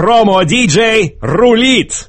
Промо-диджей рулит!